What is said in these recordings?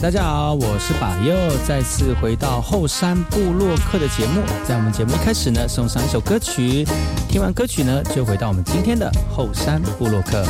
大家好，我是把右，再次回到后山部落客的节目。在我们节目一开始呢，送上一首歌曲，听完歌曲呢，就回到我们今天的后山部落客。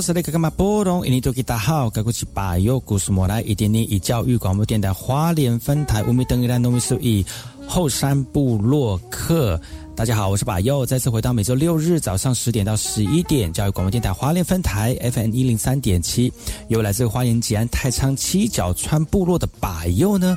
是那个干嘛？波隆，印尼多吉大好，该过去把右故事莫来一点点以教育广播电台花莲分台乌米登伊兰农民数以后山部落客。大家好，我是把右，再次回到每周六日早上十点到十一点，教育广播电台花莲分台 FM 一零三点七，由来自花莲吉安太仓七角川部落的把右呢。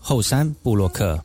后山布洛克。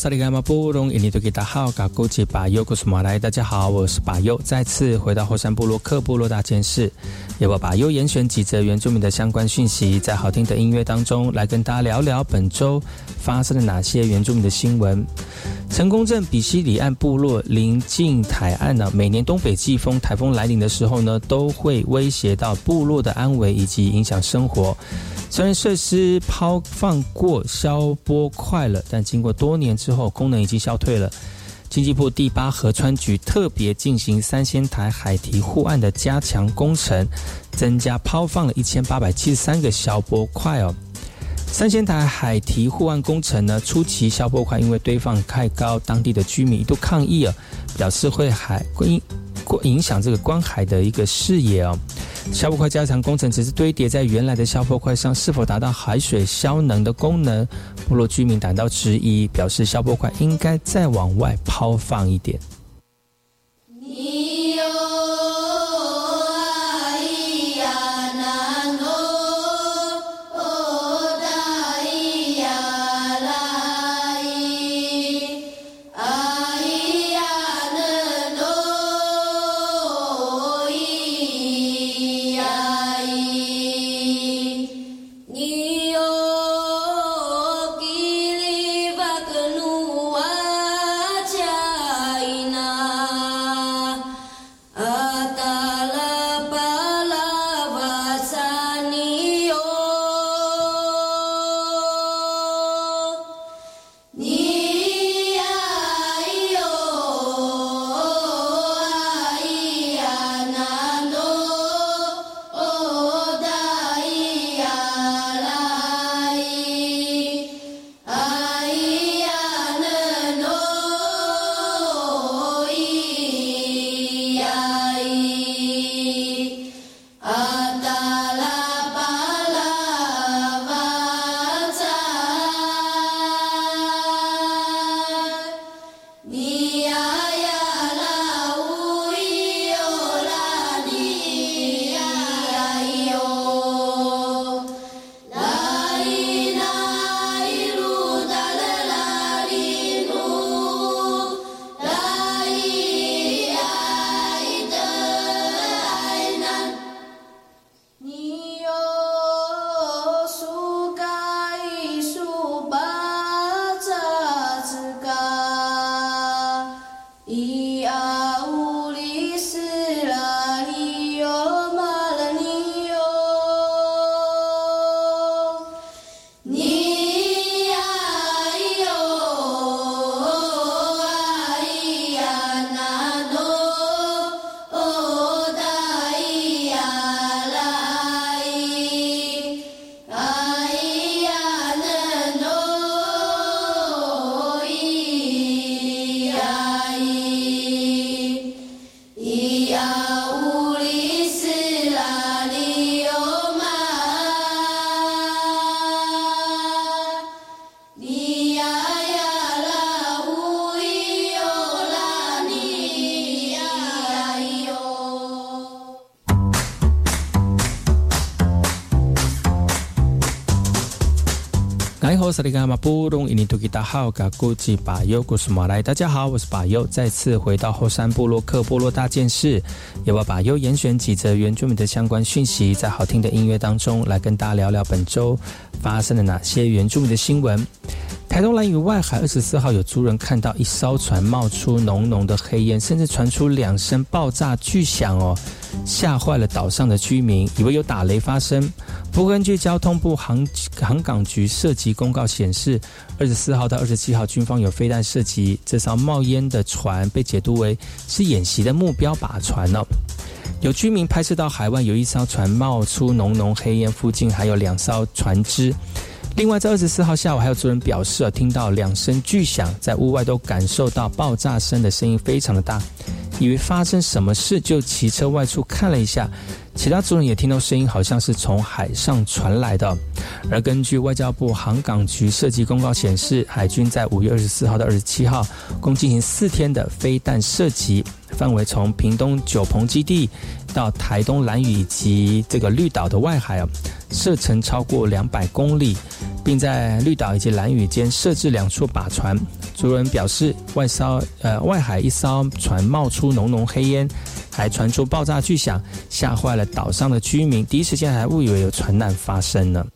萨利甘马布隆，印尼多吉达好，嘎古吉巴尤古斯马来，大家好，我是巴尤，再次回到后山部落克部落大件事，也把巴尤严选几则原住民的相关讯息，在好听的音乐当中来跟大家聊聊本周发生了哪些原住民的新闻。成功镇比西里岸部落临近海岸呢，每年东北季风台风来临的时候呢，都会威胁到部落的安危以及影响生活。虽然设施抛放过消波块了，但经过多年之后，功能已经消退了。经济部第八河川局特别进行三仙台海堤护岸的加强工程，增加抛放了一千八百七十三个消波块哦。三仙台海堤护岸工程呢，初期消波块因为堆放太高，当地的居民一度抗议啊，表示会海影响这个观海的一个视野哦。消波块加强工程只是堆叠在原来的消波块上，是否达到海水消能的功能？部落居民感到质疑，表示消波块应该再往外抛放一点。萨利马布隆伊尼图吉达好，嘎古吉巴尤古斯马来，大家好，我是巴尤，再次回到后山部落克部落大件事，由我巴尤严选几则原住民的相关讯息，在好听的音乐当中来跟大家聊聊本周发生了哪些原住民的新闻。台东兰屿外海二十四号有族人看到一艘船冒出浓浓的黑烟，甚至传出两声爆炸巨响哦，吓坏了岛上的居民，以为有打雷发生。不过根据交通部航航港局涉及公告显示，二十四号到二十七号军方有飞弹射击这艘冒烟的船，被解读为是演习的目标靶船哦。有居民拍摄到海外有一艘船冒出浓浓黑烟，附近还有两艘船只。另外，在二十四号下午，还有族人表示，听到两声巨响，在屋外都感受到爆炸声的声音非常的大，以为发生什么事，就骑车外出看了一下。其他族人也听到声音，好像是从海上传来的。而根据外交部航港局设计公告显示，海军在五月二十四号到二十七号，共进行四天的飞弹射击，范围从屏东九鹏基地到台东兰屿以及这个绿岛的外海啊，射程超过两百公里，并在绿岛以及兰屿间设置两处靶船。主人表示，外烧呃外海一艘船冒出浓浓黑烟，还传出爆炸巨响，吓坏了岛上的居民，第一时间还误以为有船难发生呢。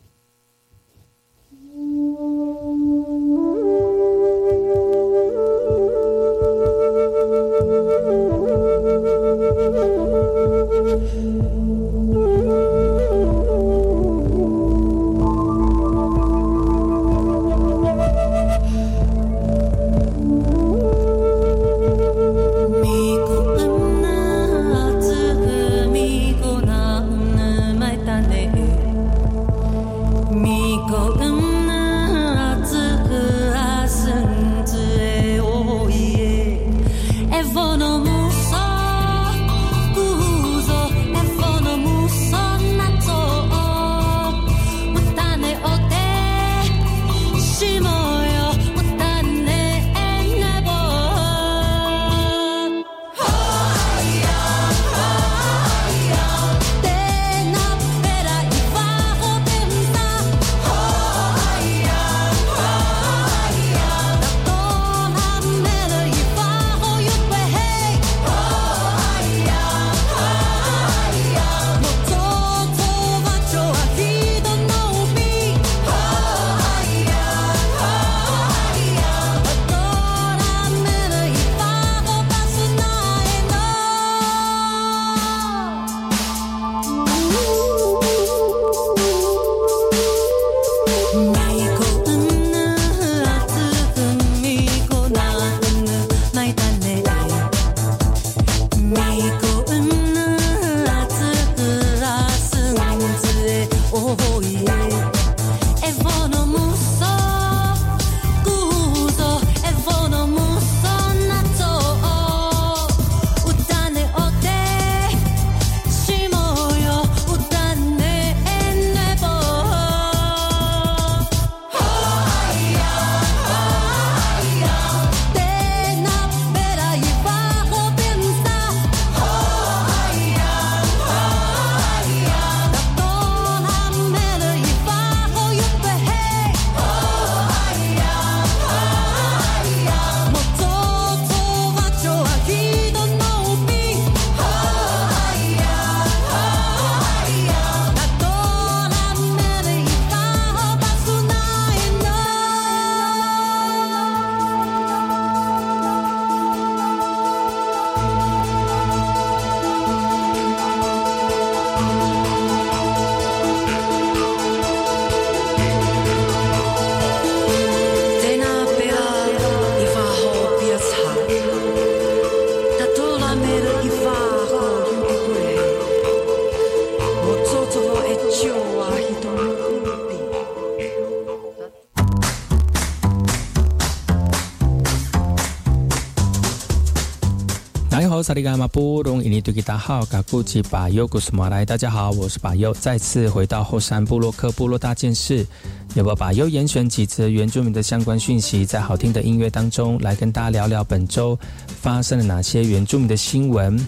利嘎马布隆伊尼杜吉达好，嘎古吉巴尤古斯马来，大家好，我是巴尤，再次回到后山部落克部落大件事，有不巴尤严选几则原住民的相关讯息，在好听的音乐当中来跟大家聊聊本周发生了哪些原住民的新闻。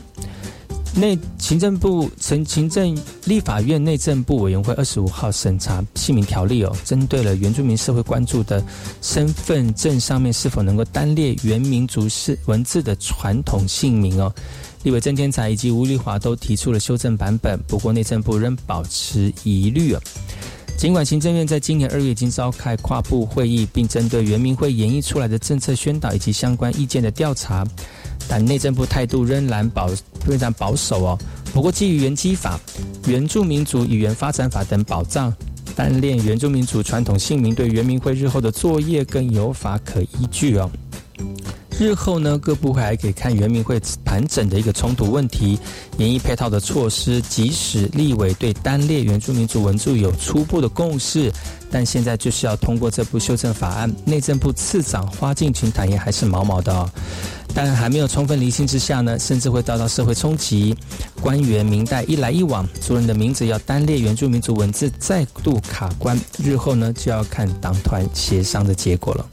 内行政部、行行政立法院内政部委员会二十五号审查姓名条例哦，针对了原住民社会关注的身份证上面是否能够单列原民族是文字的传统姓名哦，立委郑天才以及吴丽华都提出了修正版本，不过内政部仍保持疑虑哦。尽管行政院在今年二月已经召开跨部会议，并针对原民会演绎出来的政策宣导以及相关意见的调查。但内政部态度仍然保非常保守哦。不过，基于原基法、原住民族语言发展法等保障，单练原住民族传统姓名对原民会日后的作业更有法可依据哦。日后呢，各部会还可以看原民会盘整的一个冲突问题，演绎配套的措施。即使立委对单列原住民族文字有初步的共识，但现在就是要通过这部修正法案。内政部次长花敬群坦言还是毛毛的哦。但还没有充分厘清之下呢，甚至会遭到社会冲击。官员明代一来一往，族人的名字要单列原住民族文字，再度卡关。日后呢，就要看党团协商的结果了。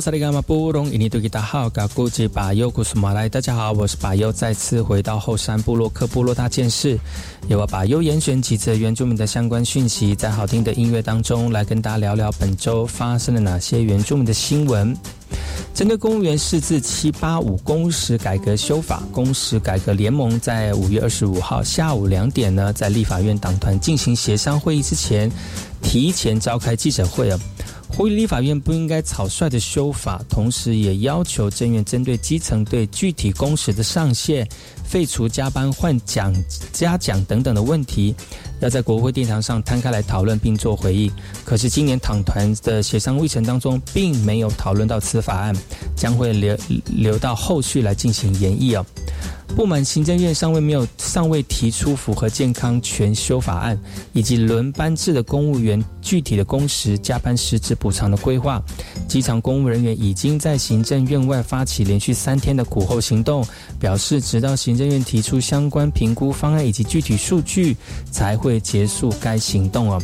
萨利伽马布隆伊尼图吉达好，嘎古吉巴尤古苏马来，大家好，我是巴尤，再次回到后山部落克部落大件事，由我巴尤严选几则原住民的相关讯息，在好听的音乐当中来跟大家聊聊本周发生了哪些原住民的新闻。针对公务员释字七八五工时改革修法，工时改革联盟在五月二十五号下午两点呢，在立法院党团进行协商会议之前，提前召开记者会啊。呼吁立法院不应该草率的修法，同时也要求政院针对基层对具体工时的上限、废除加班换奖、加奖等等的问题，要在国会殿堂上摊开来讨论并做回应。可是今年党团的协商议程当中，并没有讨论到此法案，将会留留到后续来进行研议哦。不满行政院尚未没有尚未提出符合健康全修法案，以及轮班制的公务员具体的工时、加班时制补偿的规划，机场公务人员已经在行政院外发起连续三天的苦候行动，表示直到行政院提出相关评估方案以及具体数据，才会结束该行动哦。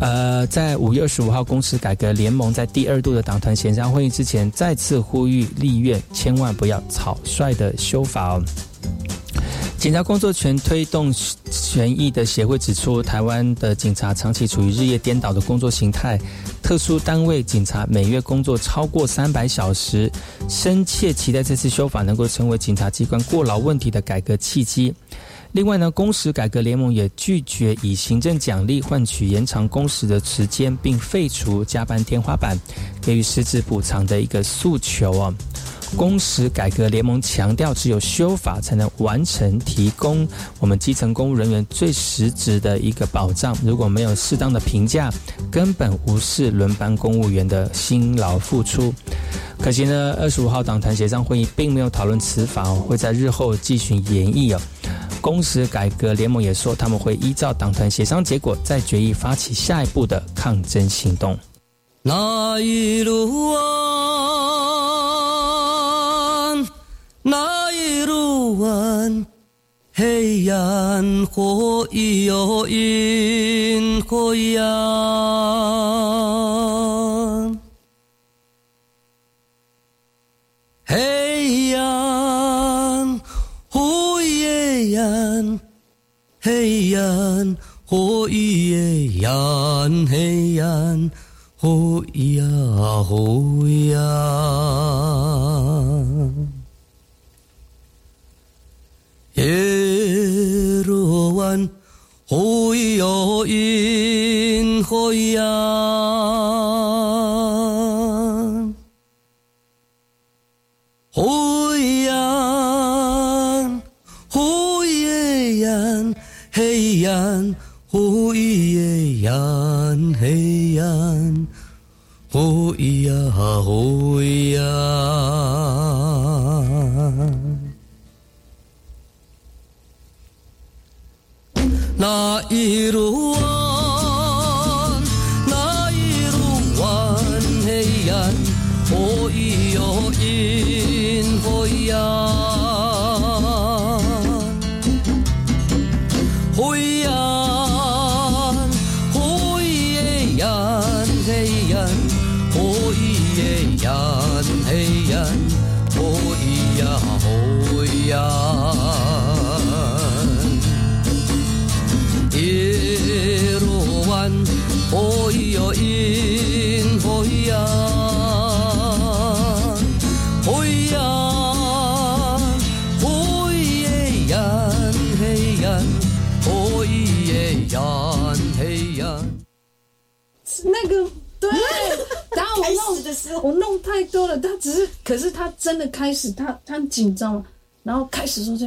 呃，在五月二十五号，公司改革联盟在第二度的党团协商会议之前，再次呼吁立院千万不要草率的修法哦。警察工作权推动权益的协会指出，台湾的警察长期处于日夜颠倒的工作形态，特殊单位警察每月工作超过三百小时，深切期待这次修法能够成为警察机关过劳问题的改革契机。另外呢，工时改革联盟也拒绝以行政奖励换取延长工时的时间，并废除加班天花板，给予实质补偿的一个诉求啊。工时改革联盟强调，只有修法才能完成提供我们基层公务人员最实质的一个保障。如果没有适当的评价，根本无视轮班公务员的辛劳付出。可惜呢，二十五号党团协商会议并没有讨论此法，会在日后继续研议哦。工时改革联盟也说，他们会依照党团协商结果，再决议发起下一步的抗争行动。那一路弯，那一路弯，黑暗火又阴火阳，黑暗。黑暗，火夜暗，黑暗，火呀火呀，夜哟阴火呀。黑暗，黑暗，哦咿呀哦咿呀，那一路我弄太多了。他只是，可是他真的开始，他他很紧张了。然后开始说这。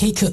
是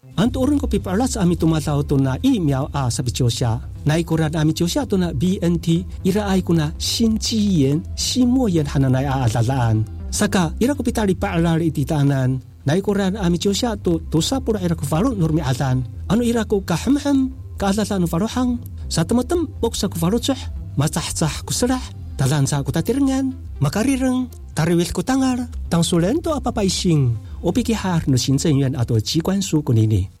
an orang kopi ko pipa tu ami tumatao na i miao a sabi chosha nai koran ami chosha to na BNT ira ai kuna shin chi yen shin mo yen hananai a alalaan. Saka ira kopi tali pa alari iti tanan nai koran ami chosha to dosa pura ira ko faro nurmi atan. Anu ira ko kahamham kaalala anu farohang sa tematem boksa ko faro choh masah sah kuserah Talan sa ko tatiringan. Makarirang. Tariwil ko tangar. Tang sulento apapaising. 我比给哈那行政院阿多机关署管理呢。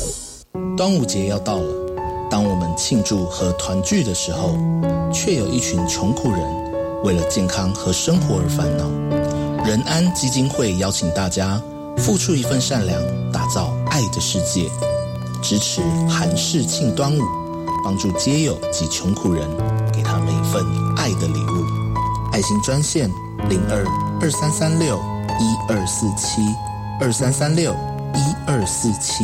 端午节要到了，当我们庆祝和团聚的时候，却有一群穷苦人为了健康和生活而烦恼。仁安基金会邀请大家付出一份善良，打造爱的世界，支持韩式庆端午，帮助街友及穷苦人，给他们一份爱的礼物。爱心专线零二二三三六一二四七二三三六一二四七。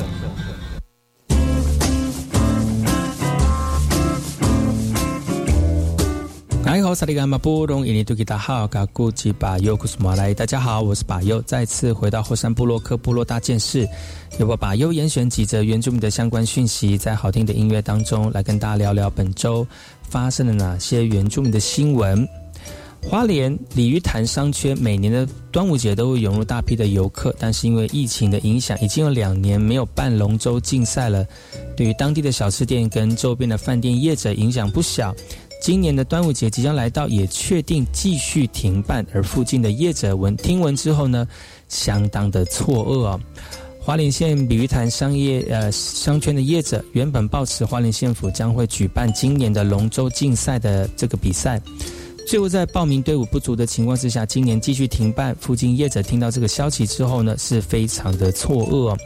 好，萨利甘马布隆伊尼图吉达好，嘎古吉巴尤库斯马来，大家好，我是巴尤，再次回到后山部落克部落大件事，由我巴尤严选几则原住民的相关讯息，在好听的音乐当中来跟大家聊聊本周发生了哪些原住民的新闻。花莲鲤鱼潭商圈每年的端午节都会涌入大批的游客，但是因为疫情的影响，已经有两年没有办龙舟竞赛了，对于当地的小吃店跟周边的饭店业者影响不小。今年的端午节即将来到，也确定继续停办。而附近的业者闻听闻之后呢，相当的错愕哦。花莲县鲤鱼潭商业呃商圈的业者原本抱持花莲县府将会举办今年的龙舟竞赛的这个比赛，最后在报名队伍不足的情况之下，今年继续停办。附近业者听到这个消息之后呢，是非常的错愕。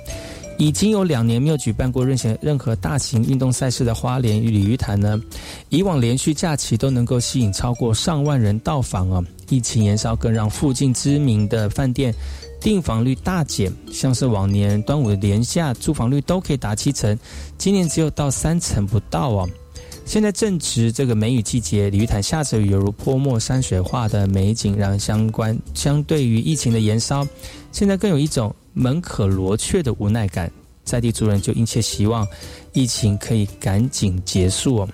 已经有两年没有举办过任何任何大型运动赛事的花莲与鲤鱼潭呢，以往连续假期都能够吸引超过上万人到访啊。疫情延烧更让附近知名的饭店订房率大减，像是往年端午连假住房率都可以达七成，今年只有到三成不到哦。现在正值这个梅雨季节，鲤鱼潭下着雨，犹如泼墨山水画的美景，让相关相对于疫情的延烧，现在更有一种。门可罗雀的无奈感，在地族人就殷切希望疫情可以赶紧结束哦。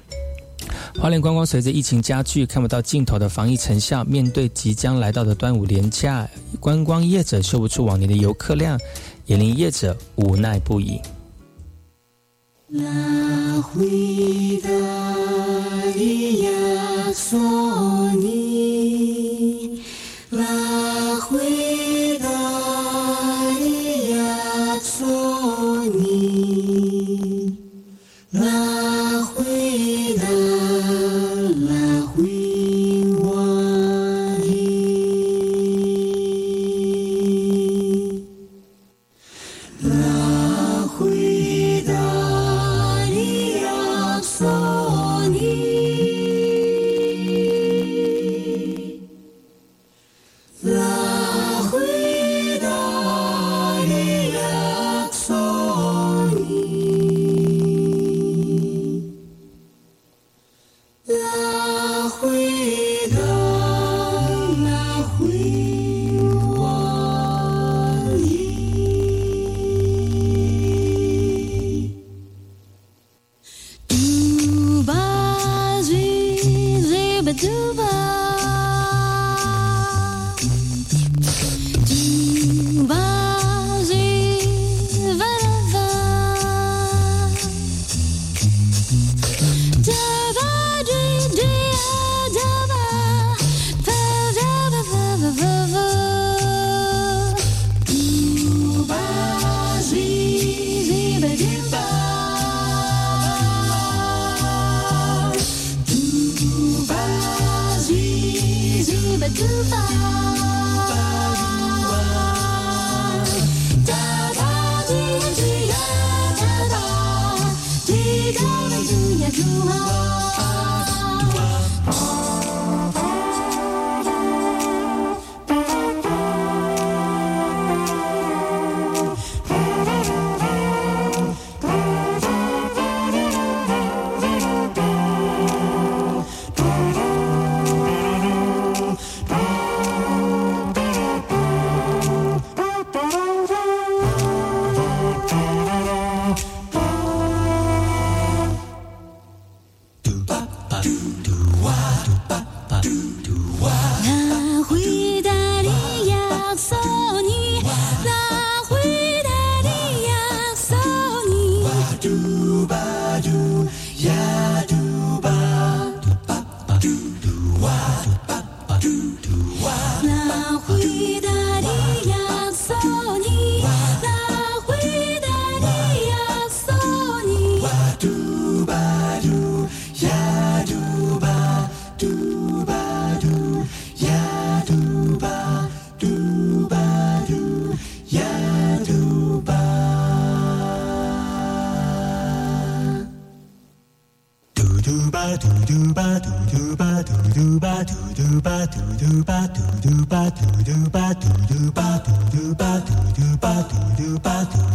花莲观光随着疫情加剧，看不到尽头的防疫成效。面对即将来到的端午连假，观光业者嗅不出往年的游客量，也令业者无奈不已。拉回 do do ba do do ba do do ba do do ba do do ba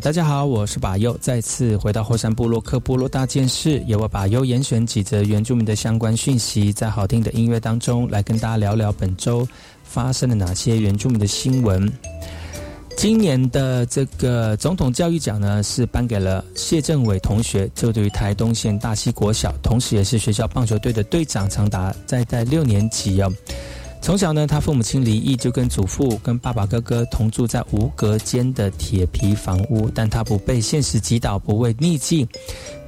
大家好，我是巴佑，再次回到后山部落克部落大件事，由我巴佑严选几则原住民的相关讯息，在好听的音乐当中来跟大家聊聊本周发生了哪些原住民的新闻。今年的这个总统教育奖呢，是颁给了谢政伟同学，就读于台东县大溪国小，同时也是学校棒球队的队长，长达在在六年级哦。从小呢，他父母亲离异，就跟祖父、跟爸爸、哥哥同住在无隔间的铁皮房屋。但他不被现实击倒，不畏逆境，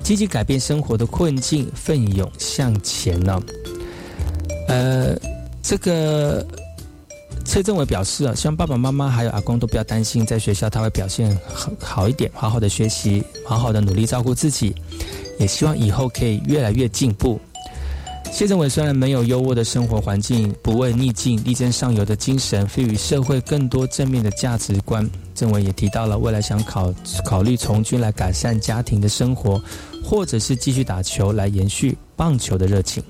积极改变生活的困境，奋勇向前呢。呃，这个崔政委表示啊，希望爸爸妈妈还有阿公都不要担心，在学校他会表现好好一点，好好的学习，好好的努力照顾自己，也希望以后可以越来越进步。谢政委虽然没有优渥的生活环境，不畏逆境、力争上游的精神，赋予社会更多正面的价值观。政委也提到了未来想考考虑从军来改善家庭的生活，或者是继续打球来延续棒球的热情。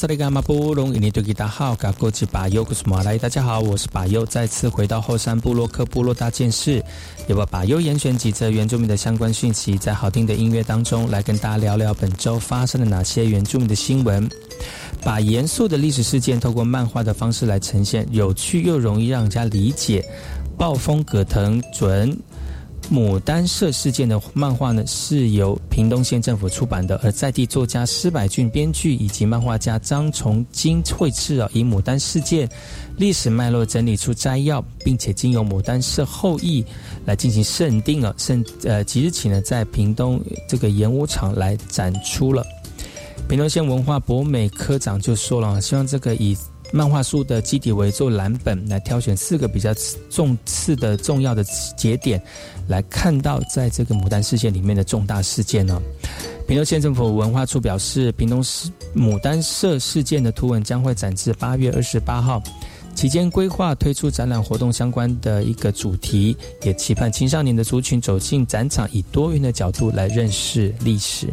萨利伽马布隆，印尼多吉达好，嘎过吉巴尤古斯马来，大家好，我是巴尤，再次回到后山部落克部落大件事，也把巴尤严选几则原住民的相关讯息，在好听的音乐当中来跟大家聊聊本周发生了哪些原住民的新闻，把严肃的历史事件透过漫画的方式来呈现，有趣又容易让人家理解。暴风葛藤准。牡丹社事件的漫画呢，是由屏东县政府出版的，而在地作家施百俊编剧以及漫画家张崇金绘制啊，以牡丹事件历史脉络整理出摘要，并且经由牡丹社后裔来进行审定啊，甚呃即日起呢，在屏东这个演武场来展出了。屏东县文化博美科长就说了，希望这个以。漫画书的基底为做蓝本，来挑选四个比较重次的重要的节点，来看到在这个牡丹事件里面的重大事件呢。屏东县政府文化处表示，屏东市牡丹社事件的图文将会展至八月二十八号，期间规划推出展览活动相关的一个主题，也期盼青少年的族群走进展场，以多元的角度来认识历史。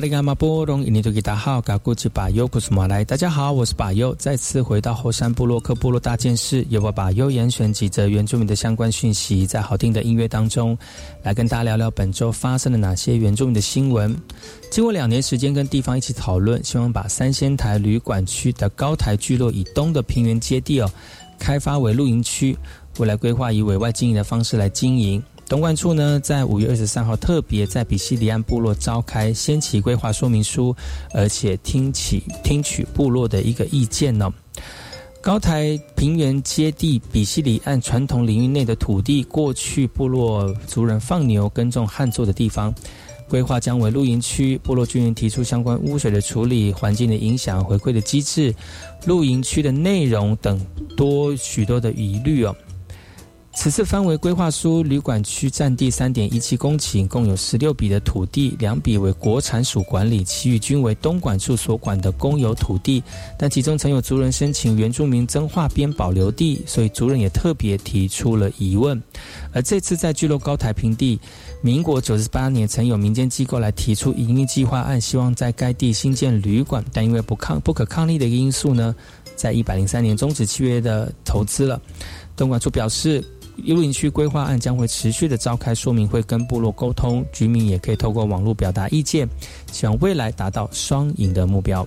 萨利伽马波隆伊尼多吉达好，嘎古吉巴尤库斯马来，大家好，我是巴尤，再次回到后山部落克部落大件事，由我巴尤严选几则原住民的相关讯息，在好听的音乐当中，来跟大家聊聊本周发生了哪些原住民的新闻。经过两年时间跟地方一起讨论，希望把三仙台旅馆区的高台聚落以东的平原接地哦，开发为露营区，未来规划以委外经营的方式来经营。东莞处呢，在五月二十三号特别在比西里岸部落召开先期规划说明书，而且听取听取部落的一个意见呢。高台平原接地比西里岸传统领域内的土地，过去部落族人放牛耕种旱作的地方，规划将为露营区。部落居民提出相关污水的处理、环境的影响、回馈的机制、露营区的内容等多许多的疑虑哦。此次分为规划书，旅馆区占地三点一七公顷，共有十六笔的土地，两笔为国产署管理，其余均为东莞处所管的公有土地。但其中曾有族人申请原住民增划边保留地，所以族人也特别提出了疑问。而这次在聚落高台平地，民国九十八年曾有民间机构来提出营运计划案，希望在该地新建旅馆，但因为不抗不可抗力的因素呢，在一百零三年终止契约的投资了。东莞处表示。幽灵区规划案将会持续的召开说明会，跟部落沟通，居民也可以透过网络表达意见，希望未来达到双赢的目标。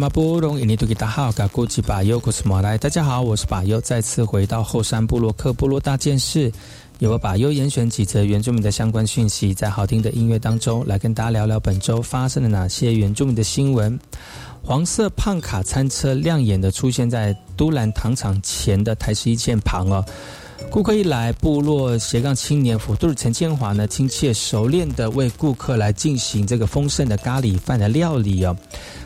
马布隆，印尼多吉达好，嘎古吉巴尤古斯马来。大家好，我是巴尤，再次回到后山部落克部落大件事，由我巴尤严选几则原住民的相关讯息，在好听的音乐当中来跟大家聊聊本周发生了哪些原住民的新闻。黄色胖卡餐车亮眼的出现在都兰糖厂前的台十一线旁哦。顾客一来，部落斜杠青年辅助陈建华呢，亲切熟练的为顾客来进行这个丰盛的咖喱饭的料理哦。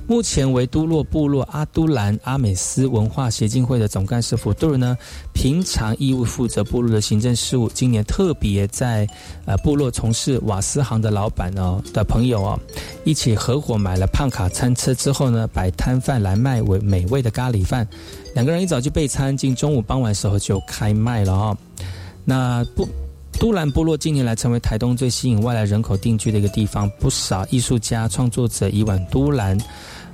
目前为都洛部落阿都兰阿美斯文化协进会的总干事辅杜呢，平常义务负责部落的行政事务。今年特别在呃部落从事瓦斯行的老板哦的朋友哦，一起合伙买了胖卡餐车之后呢，摆摊贩来卖为美味的咖喱饭。两个人一早就备餐，进中午傍晚时候就开卖了哦。那不。都兰部落近年来成为台东最吸引外来人口定居的一个地方，不少艺术家、创作者以往都兰。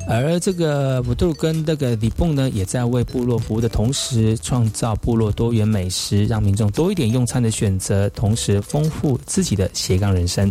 而这个布杜跟那个李蹦呢，也在为部落服务的同时，创造部落多元美食，让民众多一点用餐的选择，同时丰富自己的斜杠人生。